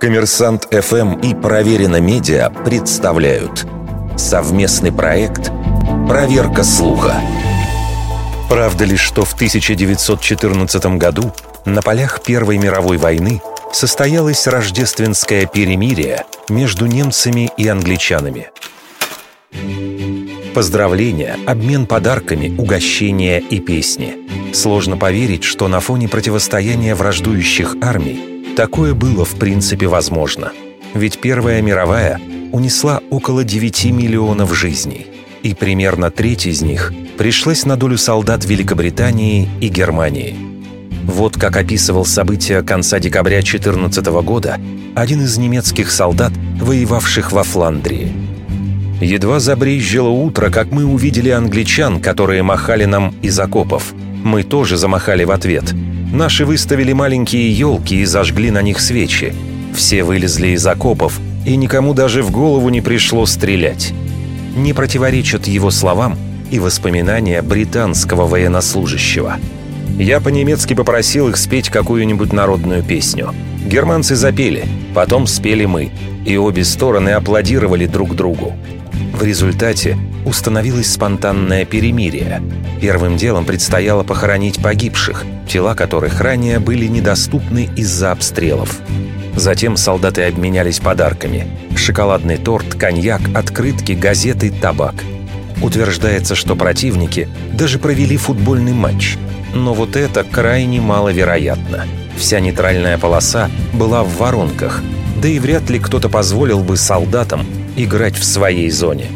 Коммерсант ФМ и Проверено Медиа представляют совместный проект «Проверка слуха». Правда ли, что в 1914 году на полях Первой мировой войны состоялось рождественское перемирие между немцами и англичанами? Поздравления, обмен подарками, угощения и песни. Сложно поверить, что на фоне противостояния враждующих армий такое было в принципе возможно. Ведь Первая мировая унесла около 9 миллионов жизней, и примерно треть из них пришлась на долю солдат Великобритании и Германии. Вот как описывал события конца декабря 14 года один из немецких солдат, воевавших во Фландрии. Едва забрезжило утро, как мы увидели англичан, которые махали нам из окопов. Мы тоже замахали в ответ. Наши выставили маленькие елки и зажгли на них свечи. Все вылезли из окопов, и никому даже в голову не пришло стрелять. Не противоречат его словам и воспоминания британского военнослужащего. Я по-немецки попросил их спеть какую-нибудь народную песню. Германцы запели, потом спели мы, и обе стороны аплодировали друг другу. В результате установилось спонтанное перемирие. Первым делом предстояло похоронить погибших, тела которых ранее были недоступны из-за обстрелов. Затем солдаты обменялись подарками. Шоколадный торт, коньяк, открытки, газеты, табак. Утверждается, что противники даже провели футбольный матч. Но вот это крайне маловероятно. Вся нейтральная полоса была в воронках, да и вряд ли кто-то позволил бы солдатам играть в своей зоне.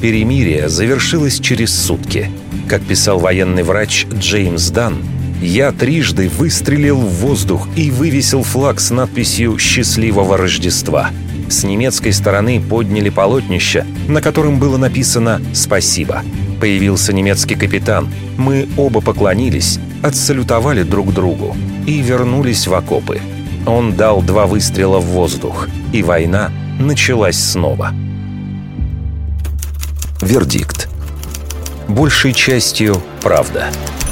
Перемирие завершилось через сутки. Как писал военный врач Джеймс Дан, «Я трижды выстрелил в воздух и вывесил флаг с надписью «Счастливого Рождества». С немецкой стороны подняли полотнище, на котором было написано «Спасибо». Появился немецкий капитан. Мы оба поклонились, отсалютовали друг другу и вернулись в окопы. Он дал два выстрела в воздух, и война началась снова. Вердикт. Большей частью правда. Правда.